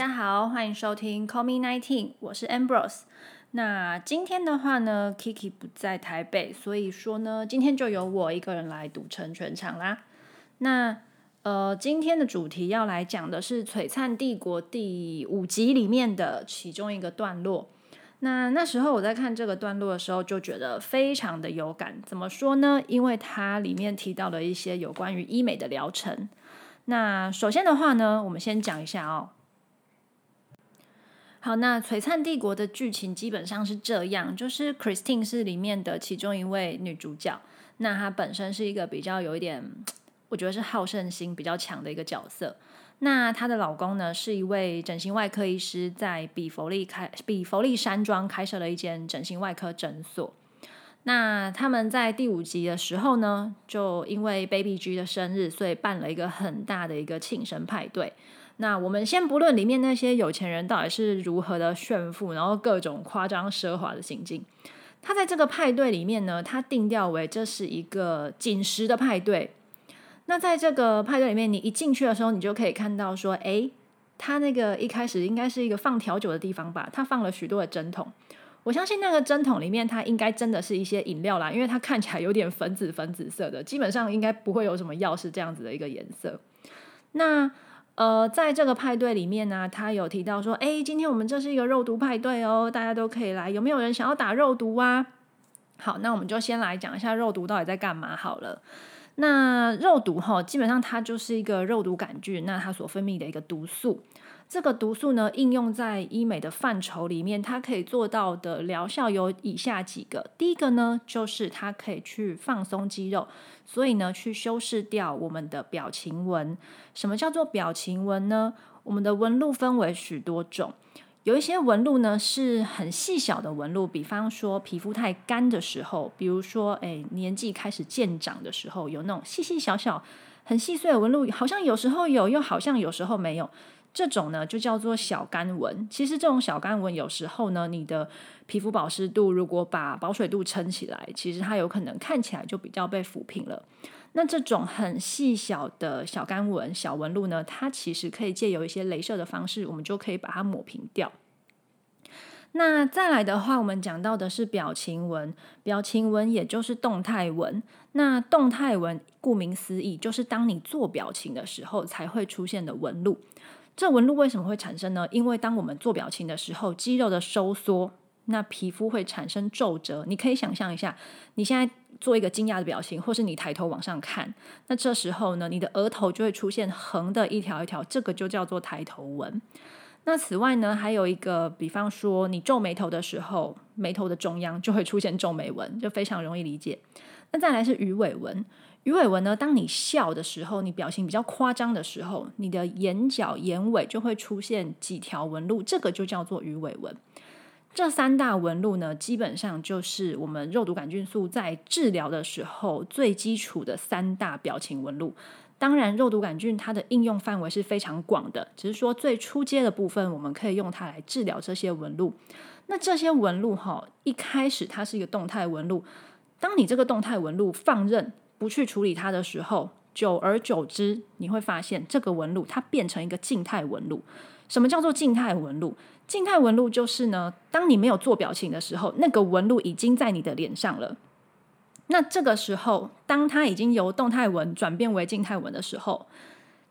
大家好，欢迎收听 Call Me Nineteen，我是 Ambrose。那今天的话呢，Kiki 不在台北，所以说呢，今天就由我一个人来赌成全场啦。那呃，今天的主题要来讲的是《璀璨帝国》第五集里面的其中一个段落。那那时候我在看这个段落的时候，就觉得非常的有感。怎么说呢？因为它里面提到了一些有关于医美的疗程。那首先的话呢，我们先讲一下哦。好，那《璀璨帝国》的剧情基本上是这样，就是 Christine 是里面的其中一位女主角。那她本身是一个比较有一点，我觉得是好胜心比较强的一个角色。那她的老公呢，是一位整形外科医师，在比佛利开比佛利山庄开设了一间整形外科诊所。那他们在第五集的时候呢，就因为 Baby G 的生日，所以办了一个很大的一个庆生派对。那我们先不论里面那些有钱人到底是如何的炫富，然后各种夸张奢华的行径，他在这个派对里面呢，他定调为这是一个紧实的派对。那在这个派对里面，你一进去的时候，你就可以看到说，哎，他那个一开始应该是一个放调酒的地方吧？他放了许多的针筒。我相信那个针筒里面，它应该真的是一些饮料啦，因为它看起来有点粉紫粉紫色的，基本上应该不会有什么药是这样子的一个颜色。那呃，在这个派对里面呢，他有提到说，哎，今天我们这是一个肉毒派对哦，大家都可以来，有没有人想要打肉毒啊？好，那我们就先来讲一下肉毒到底在干嘛好了。那肉毒哈，基本上它就是一个肉毒杆菌，那它所分泌的一个毒素。这个毒素呢，应用在医美的范畴里面，它可以做到的疗效有以下几个。第一个呢，就是它可以去放松肌肉，所以呢，去修饰掉我们的表情纹。什么叫做表情纹呢？我们的纹路分为许多种，有一些纹路呢是很细小的纹路，比方说皮肤太干的时候，比如说诶年纪开始渐长的时候，有那种细细小小、很细碎的纹路，好像有时候有，又好像有时候没有。这种呢就叫做小干纹。其实这种小干纹有时候呢，你的皮肤保湿度如果把保水度撑起来，其实它有可能看起来就比较被抚平了。那这种很细小的小干纹、小纹路呢，它其实可以借由一些镭射的方式，我们就可以把它抹平掉。那再来的话，我们讲到的是表情纹。表情纹也就是动态纹。那动态纹顾名思义，就是当你做表情的时候才会出现的纹路。这纹路为什么会产生呢？因为当我们做表情的时候，肌肉的收缩，那皮肤会产生皱褶。你可以想象一下，你现在做一个惊讶的表情，或是你抬头往上看，那这时候呢，你的额头就会出现横的一条一条，这个就叫做抬头纹。那此外呢，还有一个，比方说你皱眉头的时候，眉头的中央就会出现皱眉纹，就非常容易理解。那再来是鱼尾纹。鱼尾纹呢？当你笑的时候，你表情比较夸张的时候，你的眼角、眼尾就会出现几条纹路，这个就叫做鱼尾纹。这三大纹路呢，基本上就是我们肉毒杆菌素在治疗的时候最基础的三大表情纹路。当然，肉毒杆菌它的应用范围是非常广的，只是说最初阶的部分，我们可以用它来治疗这些纹路。那这些纹路哈，一开始它是一个动态纹路，当你这个动态纹路放任。不去处理它的时候，久而久之，你会发现这个纹路它变成一个静态纹路。什么叫做静态纹路？静态纹路就是呢，当你没有做表情的时候，那个纹路已经在你的脸上了。那这个时候，当它已经由动态纹转变为静态纹的时候，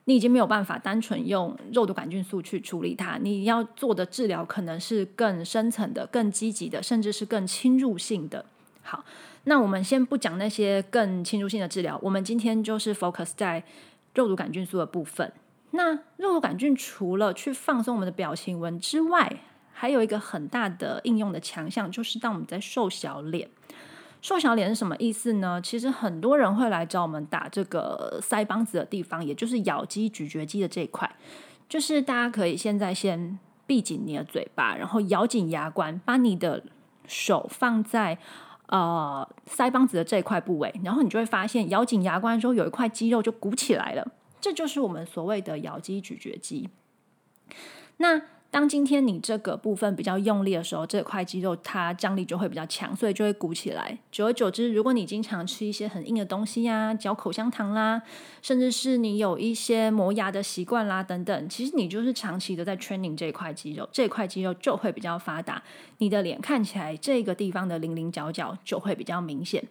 你已经没有办法单纯用肉毒杆菌素去处理它。你要做的治疗可能是更深层的、更积极的，甚至是更侵入性的。好。那我们先不讲那些更侵入性的治疗，我们今天就是 focus 在肉毒杆菌素的部分。那肉毒杆菌除了去放松我们的表情纹之外，还有一个很大的应用的强项，就是当我们在瘦小脸。瘦小脸是什么意思呢？其实很多人会来找我们打这个腮帮子的地方，也就是咬肌、咀嚼肌的这一块。就是大家可以现在先闭紧你的嘴巴，然后咬紧牙关，把你的手放在。呃，腮帮子的这一块部位，然后你就会发现，咬紧牙关的时候，有一块肌肉就鼓起来了，这就是我们所谓的咬肌咀嚼肌。那当今天你这个部分比较用力的时候，这块肌肉它张力就会比较强，所以就会鼓起来。久而久之，如果你经常吃一些很硬的东西呀，嚼口香糖啦，甚至是你有一些磨牙的习惯啦等等，其实你就是长期的在 training 这块肌肉，这块肌肉就会比较发达，你的脸看起来这个地方的棱棱角角就会比较明显。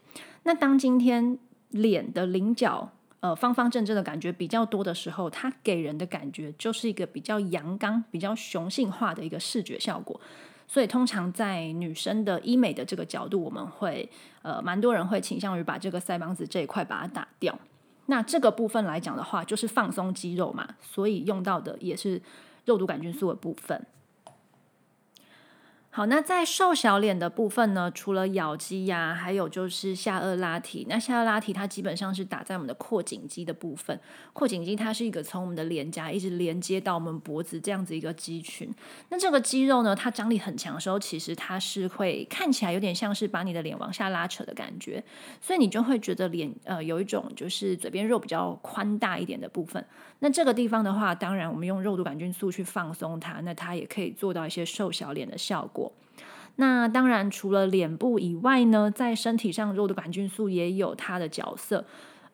那当今天脸的棱角，呃，方方正正的感觉比较多的时候，它给人的感觉就是一个比较阳刚、比较雄性化的一个视觉效果。所以，通常在女生的医美的这个角度，我们会呃，蛮多人会倾向于把这个腮帮子这一块把它打掉。那这个部分来讲的话，就是放松肌肉嘛，所以用到的也是肉毒杆菌素的部分。好，那在瘦小脸的部分呢，除了咬肌呀，还有就是下颚拉提。那下颚拉提它基本上是打在我们的阔颈肌的部分。阔颈肌它是一个从我们的脸颊一直连接到我们脖子这样子一个肌群。那这个肌肉呢，它张力很强的时候，其实它是会看起来有点像是把你的脸往下拉扯的感觉，所以你就会觉得脸呃有一种就是嘴边肉比较宽大一点的部分。那这个地方的话，当然我们用肉毒杆菌素去放松它，那它也可以做到一些瘦小脸的效果。那当然，除了脸部以外呢，在身体上肉毒杆菌素也有它的角色。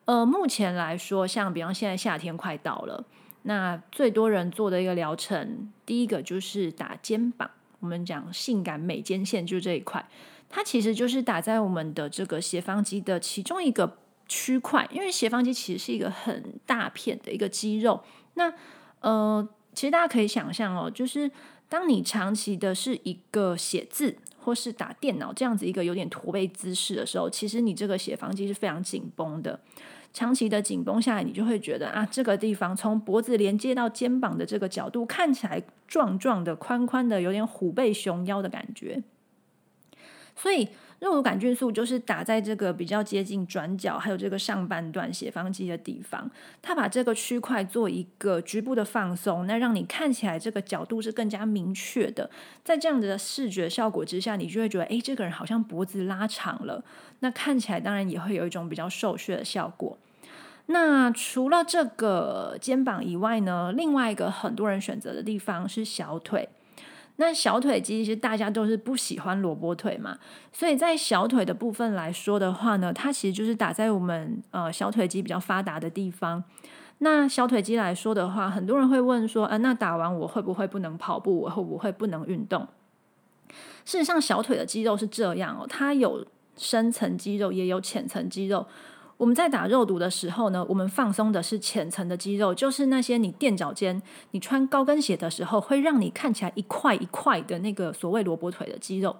呃，目前来说，像比方现在夏天快到了，那最多人做的一个疗程，第一个就是打肩膀。我们讲性感美肩线，就这一块，它其实就是打在我们的这个斜方肌的其中一个区块，因为斜方肌其实是一个很大片的一个肌肉。那呃，其实大家可以想象哦，就是。当你长期的是一个写字或是打电脑这样子一个有点驼背姿势的时候，其实你这个斜方肌是非常紧绷的。长期的紧绷下来，你就会觉得啊，这个地方从脖子连接到肩膀的这个角度看起来壮壮的、宽宽的，有点虎背熊腰的感觉。所以。肉毒杆菌素就是打在这个比较接近转角，还有这个上半段斜方肌的地方，它把这个区块做一个局部的放松，那让你看起来这个角度是更加明确的。在这样子的视觉效果之下，你就会觉得，哎，这个人好像脖子拉长了，那看起来当然也会有一种比较瘦削的效果。那除了这个肩膀以外呢，另外一个很多人选择的地方是小腿。那小腿肌其实大家都是不喜欢萝卜腿嘛，所以在小腿的部分来说的话呢，它其实就是打在我们呃小腿肌比较发达的地方。那小腿肌来说的话，很多人会问说，啊，那打完我会不会不能跑步？我会不会不能运动？事实上，小腿的肌肉是这样哦，它有深层肌肉，也有浅层肌肉。我们在打肉毒的时候呢，我们放松的是浅层的肌肉，就是那些你垫脚尖、你穿高跟鞋的时候会让你看起来一块一块的那个所谓萝卜腿的肌肉。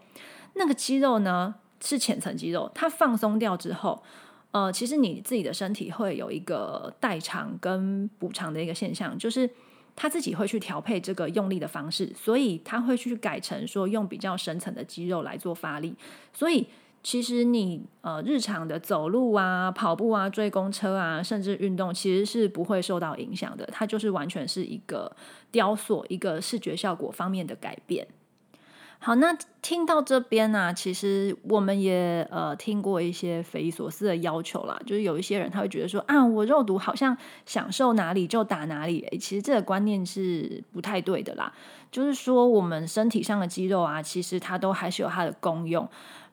那个肌肉呢是浅层肌肉，它放松掉之后，呃，其实你自己的身体会有一个代偿跟补偿的一个现象，就是它自己会去调配这个用力的方式，所以它会去改成说用比较深层的肌肉来做发力，所以。其实你呃日常的走路啊、跑步啊、追公车啊，甚至运动，其实是不会受到影响的。它就是完全是一个雕塑、一个视觉效果方面的改变。好，那听到这边呢，其实我们也呃听过一些匪夷所思的要求啦，就是有一些人他会觉得说啊，我肉毒好像享受哪里就打哪里。其实这个观念是不太对的啦。就是说，我们身体上的肌肉啊，其实它都还是有它的功用。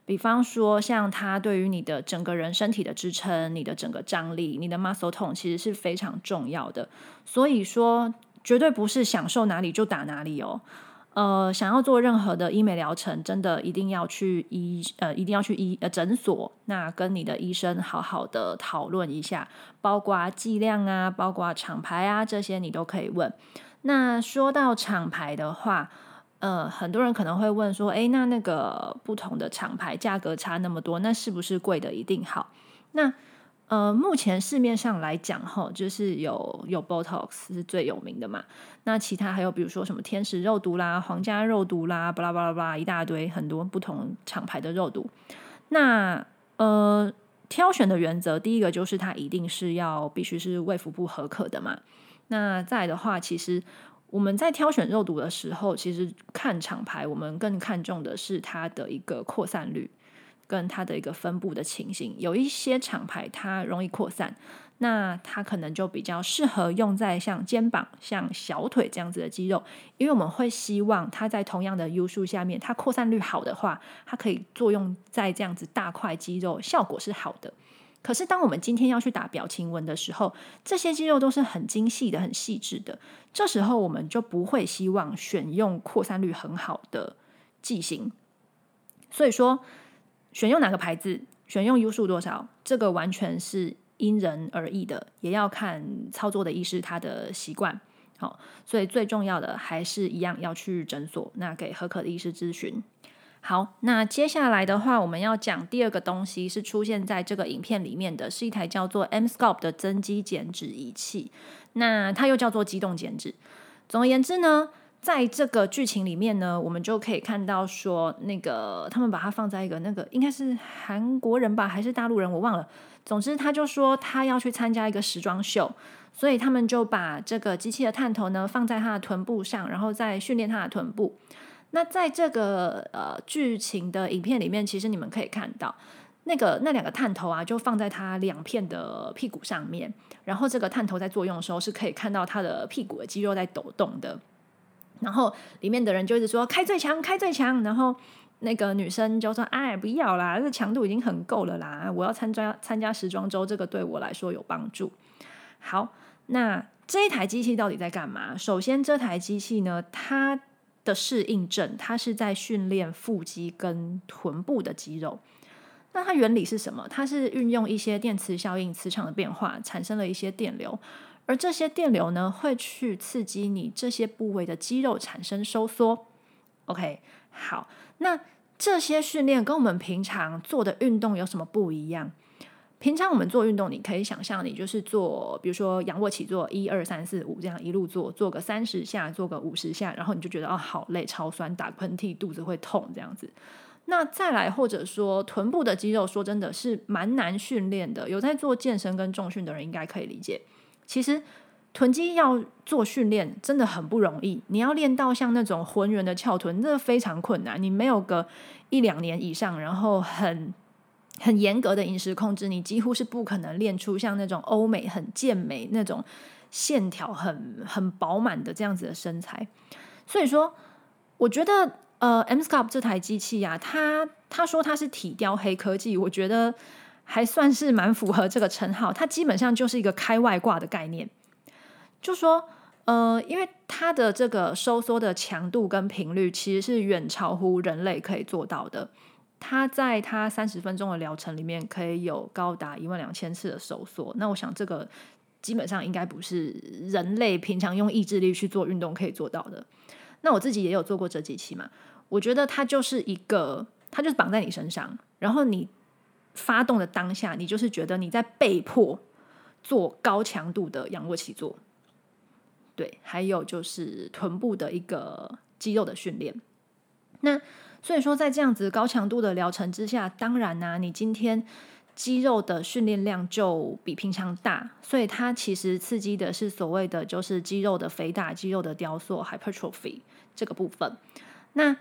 比方说，像它对于你的整个人身体的支撑、你的整个张力、你的 muscle tone，其实是非常重要的。所以说，绝对不是享受哪里就打哪里哦。呃，想要做任何的医美疗程，真的一定要去医呃，一定要去医呃诊所，那跟你的医生好好的讨论一下，包括剂量啊，包括厂牌啊，这些你都可以问。那说到厂牌的话，呃，很多人可能会问说，哎，那那个不同的厂牌价格差那么多，那是不是贵的一定好？那呃，目前市面上来讲，哈，就是有有 Botox 是最有名的嘛。那其他还有比如说什么天使肉毒啦、皇家肉毒啦，巴拉巴拉巴拉一大堆，很多不同厂牌的肉毒。那呃，挑选的原则，第一个就是它一定是要必须是卫福部合可的嘛。那再的话，其实。我们在挑选肉毒的时候，其实看厂牌，我们更看重的是它的一个扩散率。跟它的一个分布的情形。有一些厂牌它容易扩散，那它可能就比较适合用在像肩膀、像小腿这样子的肌肉，因为我们会希望它在同样的 U 数下面，它扩散率好的话，它可以作用在这样子大块肌肉，效果是好的。可是，当我们今天要去打表情纹的时候，这些肌肉都是很精细的、很细致的。这时候，我们就不会希望选用扩散率很好的剂型。所以说，选用哪个牌子，选用 U 数多少，这个完全是因人而异的，也要看操作的医师他的习惯。好，所以最重要的还是一样要去诊所，那给合可的医师咨询。好，那接下来的话，我们要讲第二个东西是出现在这个影片里面的，是一台叫做 M Sculpt 的增肌减脂仪器。那它又叫做机动减脂。总而言之呢，在这个剧情里面呢，我们就可以看到说，那个他们把它放在一个那个应该是韩国人吧，还是大陆人，我忘了。总之，他就说他要去参加一个时装秀，所以他们就把这个机器的探头呢放在他的臀部上，然后再训练他的臀部。那在这个呃剧情的影片里面，其实你们可以看到，那个那两个探头啊，就放在他两片的屁股上面，然后这个探头在作用的时候，是可以看到他的屁股的肌肉在抖动的。然后里面的人就一直说开最强，开最强。然后那个女生就说：“哎，不要啦，这强度已经很够了啦，我要参加参加时装周，这个对我来说有帮助。”好，那这一台机器到底在干嘛？首先，这台机器呢，它的适应症，它是在训练腹肌跟臀部的肌肉。那它原理是什么？它是运用一些电磁效应、磁场的变化，产生了一些电流，而这些电流呢，会去刺激你这些部位的肌肉产生收缩。OK，好，那这些训练跟我们平常做的运动有什么不一样？平常我们做运动，你可以想象，你就是做，比如说仰卧起坐，一二三四五这样一路做，做个三十下，做个五十下，然后你就觉得哦好累，超酸，打喷嚏，肚子会痛这样子。那再来，或者说臀部的肌肉，说真的是蛮难训练的。有在做健身跟重训的人应该可以理解。其实臀肌要做训练真的很不容易，你要练到像那种浑圆的翘臀，那非常困难。你没有个一两年以上，然后很。很严格的饮食控制，你几乎是不可能练出像那种欧美很健美那种线条很很饱满的这样子的身材。所以说，我觉得呃，M Sculpt 这台机器呀，它他说它是体雕黑科技，我觉得还算是蛮符合这个称号。它基本上就是一个开外挂的概念，就说呃，因为它的这个收缩的强度跟频率其实是远超乎人类可以做到的。他在他三十分钟的疗程里面，可以有高达一万两千次的收缩。那我想，这个基本上应该不是人类平常用意志力去做运动可以做到的。那我自己也有做过这几期嘛，我觉得它就是一个，它就是绑在你身上，然后你发动的当下，你就是觉得你在被迫做高强度的仰卧起坐。对，还有就是臀部的一个肌肉的训练。那所以说，在这样子高强度的疗程之下，当然呢，你今天肌肉的训练量就比平常大，所以它其实刺激的是所谓的就是肌肉的肥大、肌肉的雕塑 （hypertrophy） 这个部分。那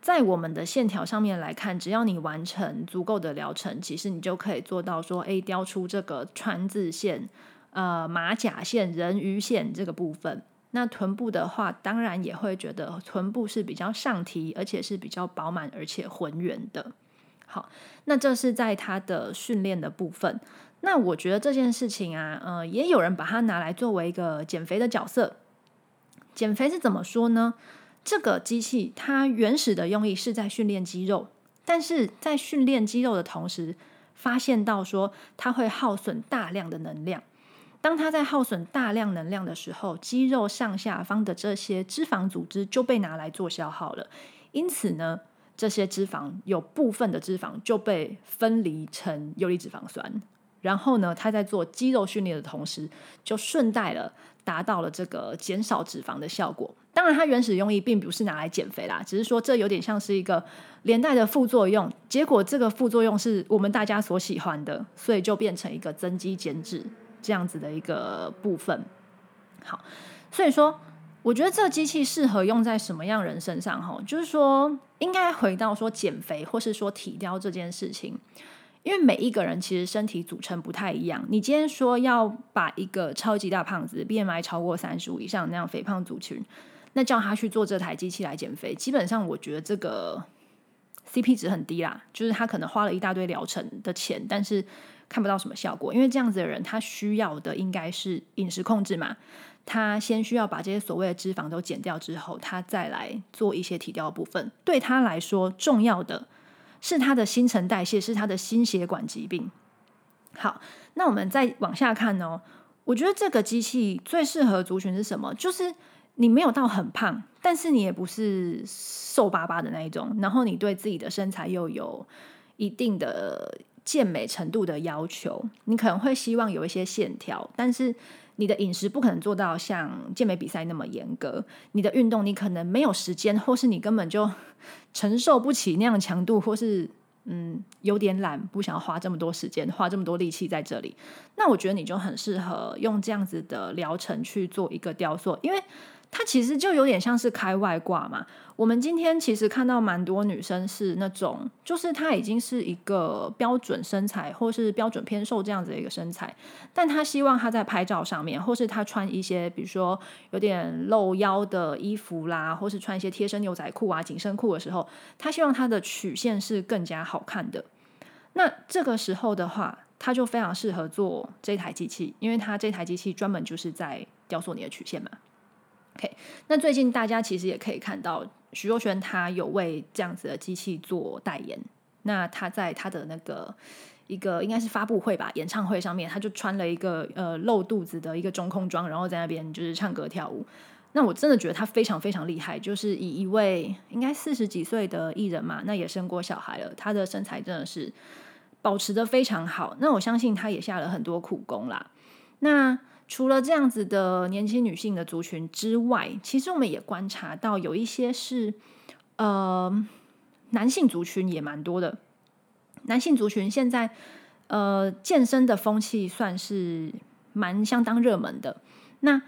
在我们的线条上面来看，只要你完成足够的疗程，其实你就可以做到说，哎，雕出这个川字线、呃马甲线、人鱼线这个部分。那臀部的话，当然也会觉得臀部是比较上提，而且是比较饱满，而且浑圆的。好，那这是在他的训练的部分。那我觉得这件事情啊，呃，也有人把它拿来作为一个减肥的角色。减肥是怎么说呢？这个机器它原始的用意是在训练肌肉，但是在训练肌肉的同时，发现到说它会耗损大量的能量。当它在耗损大量能量的时候，肌肉上下方的这些脂肪组织就被拿来做消耗了。因此呢，这些脂肪有部分的脂肪就被分离成游离脂肪酸。然后呢，它在做肌肉训练的同时，就顺带了达到了这个减少脂肪的效果。当然，它原始用意并不是拿来减肥啦，只是说这有点像是一个连带的副作用。结果这个副作用是我们大家所喜欢的，所以就变成一个增肌减脂。这样子的一个部分，好，所以说我觉得这机器适合用在什么样人身上？哈，就是说，应该回到说减肥或是说体雕这件事情，因为每一个人其实身体组成不太一样。你今天说要把一个超级大胖子，BMI 超过三十五以上那样肥胖族群，那叫他去做这台机器来减肥，基本上我觉得这个 CP 值很低啦。就是他可能花了一大堆疗程的钱，但是看不到什么效果。因为这样子的人，他需要的应该是饮食控制嘛。他先需要把这些所谓的脂肪都减掉之后，他再来做一些体雕部分。对他来说，重要的是他的新陈代谢，是他的心血管疾病。好，那我们再往下看哦。我觉得这个机器最适合族群是什么？就是你没有到很胖，但是你也不是瘦巴巴的那一种，然后你对自己的身材又有一定的健美程度的要求，你可能会希望有一些线条，但是。你的饮食不可能做到像健美比赛那么严格，你的运动你可能没有时间，或是你根本就承受不起那样强度，或是嗯有点懒，不想要花这么多时间，花这么多力气在这里。那我觉得你就很适合用这样子的疗程去做一个雕塑，因为。它其实就有点像是开外挂嘛。我们今天其实看到蛮多女生是那种，就是她已经是一个标准身材，或是标准偏瘦这样子的一个身材，但她希望她在拍照上面，或是她穿一些比如说有点露腰的衣服啦，或是穿一些贴身牛仔裤啊、紧身裤的时候，她希望她的曲线是更加好看的。那这个时候的话，她就非常适合做这台机器，因为它这台机器专门就是在雕塑你的曲线嘛。OK，那最近大家其实也可以看到，徐若瑄她有为这样子的机器做代言。那她在她的那个一个应该是发布会吧，演唱会上面，她就穿了一个呃露肚子的一个中空装，然后在那边就是唱歌跳舞。那我真的觉得她非常非常厉害，就是以一位应该四十几岁的艺人嘛，那也生过小孩了，她的身材真的是保持的非常好。那我相信她也下了很多苦功啦。那除了这样子的年轻女性的族群之外，其实我们也观察到有一些是呃男性族群也蛮多的。男性族群现在呃健身的风气算是蛮相当热门的。那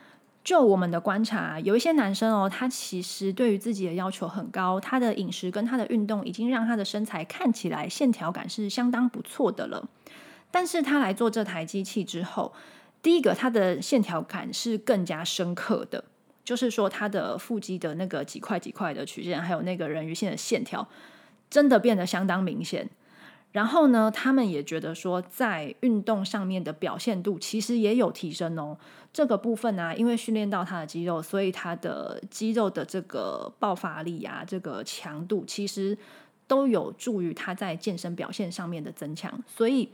就我们的观察，有一些男生哦，他其实对于自己的要求很高，他的饮食跟他的运动已经让他的身材看起来线条感是相当不错的了。但是他来做这台机器之后，第一个，它的线条感是更加深刻的，就是说它的腹肌的那个几块几块的曲线，还有那个人鱼线的线条，真的变得相当明显。然后呢，他们也觉得说，在运动上面的表现度其实也有提升哦。这个部分呢，因为训练到他的肌肉，所以他的肌肉的这个爆发力啊，这个强度其实都有助于他在健身表现上面的增强，所以。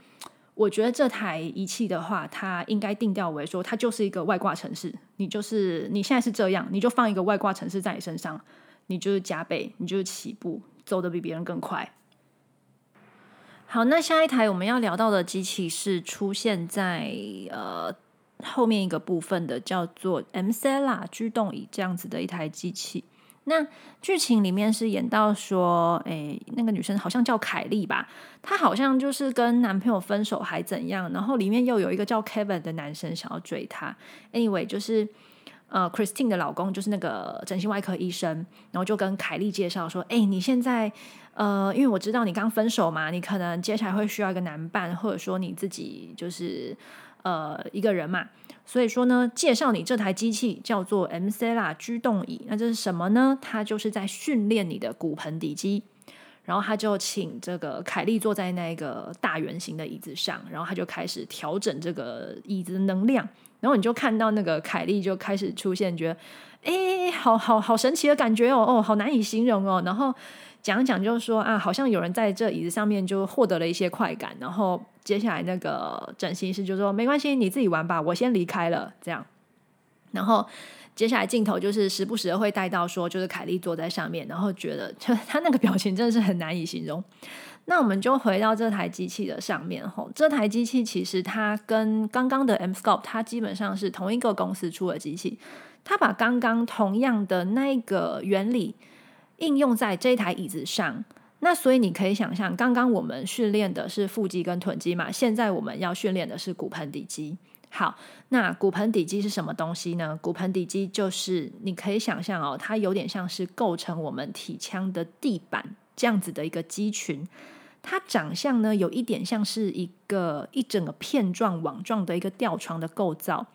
我觉得这台仪器的话，它应该定调为说，它就是一个外挂城市。你就是你现在是这样，你就放一个外挂城市在你身上，你就是加倍，你就是起步走的比别人更快。好，那下一台我们要聊到的机器是出现在呃后面一个部分的，叫做 Mcella 居动椅这样子的一台机器。那剧情里面是演到说，哎，那个女生好像叫凯莉吧，她好像就是跟男朋友分手还怎样，然后里面又有一个叫 Kevin 的男生想要追她。Anyway，就是呃，Christine 的老公就是那个整形外科医生，然后就跟凯莉介绍说，哎，你现在呃，因为我知道你刚分手嘛，你可能接下来会需要一个男伴，或者说你自己就是呃一个人嘛。所以说呢，介绍你这台机器叫做 M C L A 居动椅。那这是什么呢？它就是在训练你的骨盆底肌。然后他就请这个凯莉坐在那个大圆形的椅子上，然后他就开始调整这个椅子能量。然后你就看到那个凯莉就开始出现，觉得哎，好好好神奇的感觉哦，哦，好难以形容哦。然后。讲讲就是说啊，好像有人在这椅子上面就获得了一些快感，然后接下来那个整形师就说没关系，你自己玩吧，我先离开了。这样，然后接下来镜头就是时不时的会带到说，就是凯莉坐在上面，然后觉得就他那个表情真的是很难以形容。那我们就回到这台机器的上面吼，这台机器其实它跟刚刚的 M Scope 它基本上是同一个公司出的机器，它把刚刚同样的那个原理。应用在这台椅子上，那所以你可以想象，刚刚我们训练的是腹肌跟臀肌嘛，现在我们要训练的是骨盆底肌。好，那骨盆底肌是什么东西呢？骨盆底肌就是你可以想象哦，它有点像是构成我们体腔的地板这样子的一个肌群。它长相呢，有一点像是一个一整个片状网状的一个吊床的构造。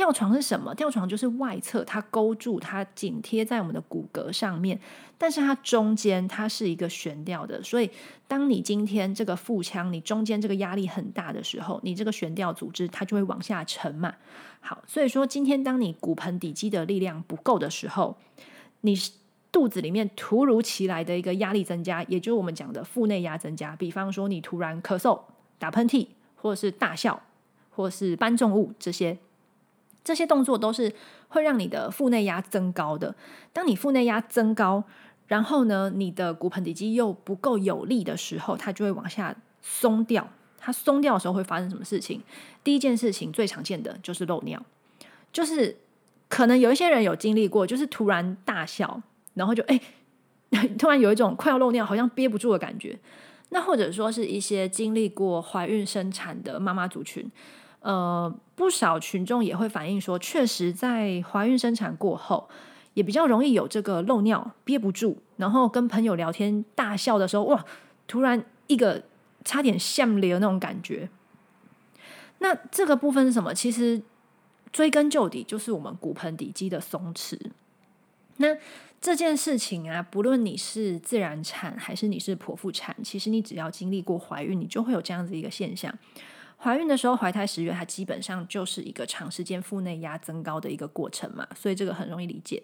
吊床是什么？吊床就是外侧它勾住，它紧贴在我们的骨骼上面，但是它中间它是一个悬吊的。所以，当你今天这个腹腔你中间这个压力很大的时候，你这个悬吊组织它就会往下沉嘛。好，所以说今天当你骨盆底肌的力量不够的时候，你肚子里面突如其来的一个压力增加，也就是我们讲的腹内压增加。比方说你突然咳嗽、打喷嚏，或者是大笑，或是搬重物这些。这些动作都是会让你的腹内压增高的。当你腹内压增高，然后呢，你的骨盆底肌又不够有力的时候，它就会往下松掉。它松掉的时候会发生什么事情？第一件事情最常见的就是漏尿，就是可能有一些人有经历过，就是突然大笑，然后就哎，突然有一种快要漏尿，好像憋不住的感觉。那或者说是一些经历过怀孕生产的妈妈族群。呃，不少群众也会反映说，确实在怀孕生产过后，也比较容易有这个漏尿憋不住，然后跟朋友聊天大笑的时候，哇，突然一个差点像流那种感觉。那这个部分是什么？其实追根究底，就是我们骨盆底肌的松弛。那这件事情啊，不论你是自然产还是你是剖腹产，其实你只要经历过怀孕，你就会有这样子一个现象。怀孕的时候，怀胎十月，它基本上就是一个长时间腹内压增高的一个过程嘛，所以这个很容易理解。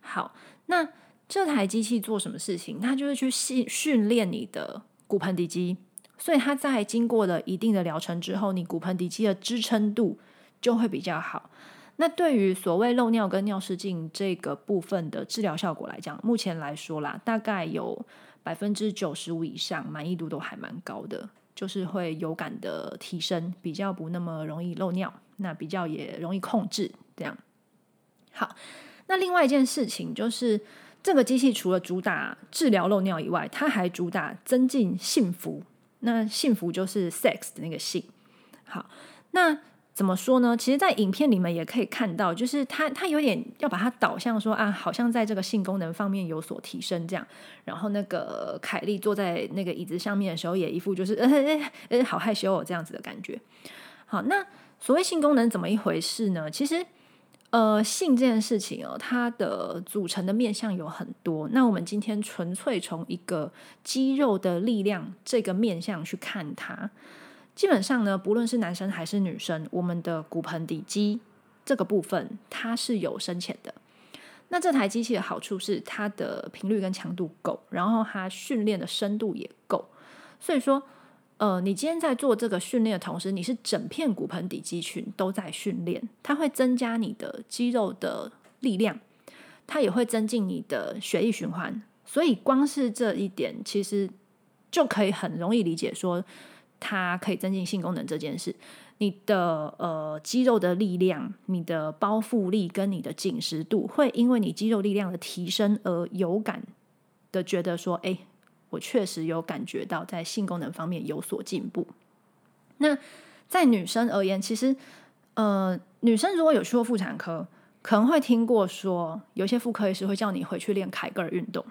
好，那这台机器做什么事情？它就是去训训练你的骨盆底肌，所以它在经过了一定的疗程之后，你骨盆底肌的支撑度就会比较好。那对于所谓漏尿跟尿失禁这个部分的治疗效果来讲，目前来说啦，大概有百分之九十五以上满意度都还蛮高的。就是会有感的提升，比较不那么容易漏尿，那比较也容易控制。这样好，那另外一件事情就是，这个机器除了主打治疗漏尿以外，它还主打增进幸福。那幸福就是 sex 的那个性。好，那。怎么说呢？其实，在影片里面也可以看到，就是他他有点要把它导向说啊，好像在这个性功能方面有所提升这样。然后那个凯莉坐在那个椅子上面的时候，也一副就是呃呃好害羞哦这样子的感觉。好，那所谓性功能怎么一回事呢？其实，呃，性这件事情哦，它的组成的面向有很多。那我们今天纯粹从一个肌肉的力量这个面向去看它。基本上呢，不论是男生还是女生，我们的骨盆底肌这个部分它是有深浅的。那这台机器的好处是它的频率跟强度够，然后它训练的深度也够。所以说，呃，你今天在做这个训练的同时，你是整片骨盆底肌群都在训练，它会增加你的肌肉的力量，它也会增进你的血液循环。所以光是这一点，其实就可以很容易理解说。它可以增进性功能这件事，你的呃肌肉的力量、你的包覆力跟你的紧实度，会因为你肌肉力量的提升而有感的觉得说，哎，我确实有感觉到在性功能方面有所进步。那在女生而言，其实呃女生如果有去过妇产科，可能会听过说，有些妇科医师会叫你回去练凯格尔运动。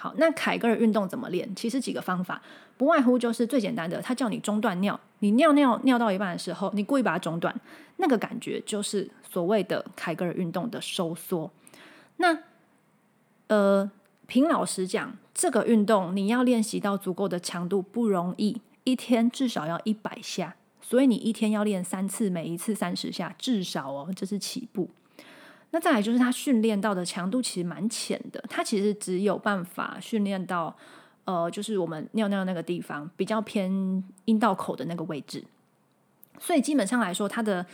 好，那凯格尔运动怎么练？其实几个方法，不外乎就是最简单的，他叫你中断尿，你尿尿尿到一半的时候，你故意把它中断，那个感觉就是所谓的凯格尔运动的收缩。那呃，凭老实讲，这个运动你要练习到足够的强度不容易，一天至少要一百下，所以你一天要练三次，每一次三十下，至少哦，这是起步。那再来就是他训练到的强度其实蛮浅的，他其实只有办法训练到，呃，就是我们尿尿那个地方比较偏阴道口的那个位置，所以基本上来说，它的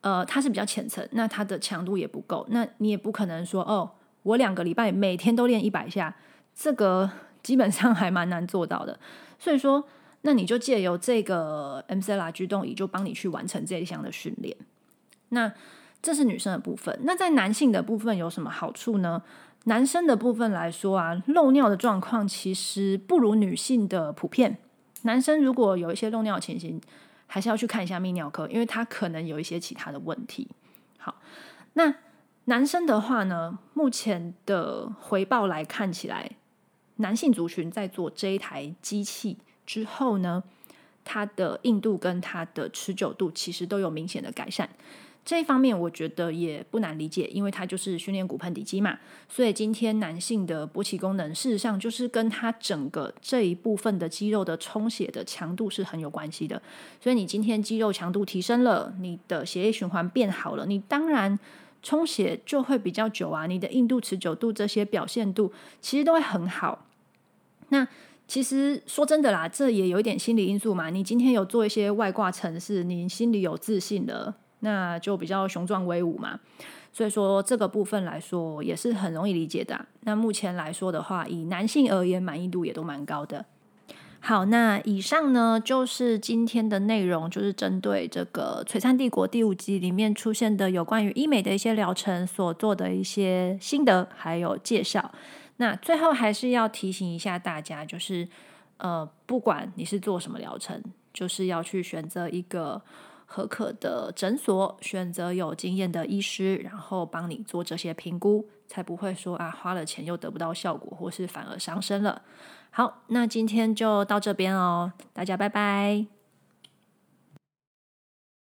呃它是比较浅层，那它的强度也不够，那你也不可能说哦，我两个礼拜每天都练一百下，这个基本上还蛮难做到的，所以说，那你就借由这个 M C L 居动仪就帮你去完成这一项的训练，那。这是女生的部分，那在男性的部分有什么好处呢？男生的部分来说啊，漏尿的状况其实不如女性的普遍。男生如果有一些漏尿情形，还是要去看一下泌尿科，因为他可能有一些其他的问题。好，那男生的话呢，目前的回报来看起来，男性族群在做这一台机器之后呢，它的硬度跟它的持久度其实都有明显的改善。这一方面我觉得也不难理解，因为它就是训练骨盆底肌嘛，所以今天男性的勃起功能，事实上就是跟他整个这一部分的肌肉的充血的强度是很有关系的。所以你今天肌肉强度提升了，你的血液循环变好了，你当然充血就会比较久啊，你的硬度、持久度这些表现度其实都会很好。那其实说真的啦，这也有一点心理因素嘛。你今天有做一些外挂程式，你心里有自信了。那就比较雄壮威武嘛，所以说这个部分来说也是很容易理解的。那目前来说的话，以男性而言，满意度也都蛮高的。好，那以上呢就是今天的内容，就是针对这个《璀璨帝国》第五集里面出现的有关于医美的一些疗程所做的一些心得还有介绍。那最后还是要提醒一下大家，就是呃，不管你是做什么疗程，就是要去选择一个。可可的诊所，选择有经验的医师，然后帮你做这些评估，才不会说啊花了钱又得不到效果，或是反而伤身了。好，那今天就到这边哦，大家拜拜。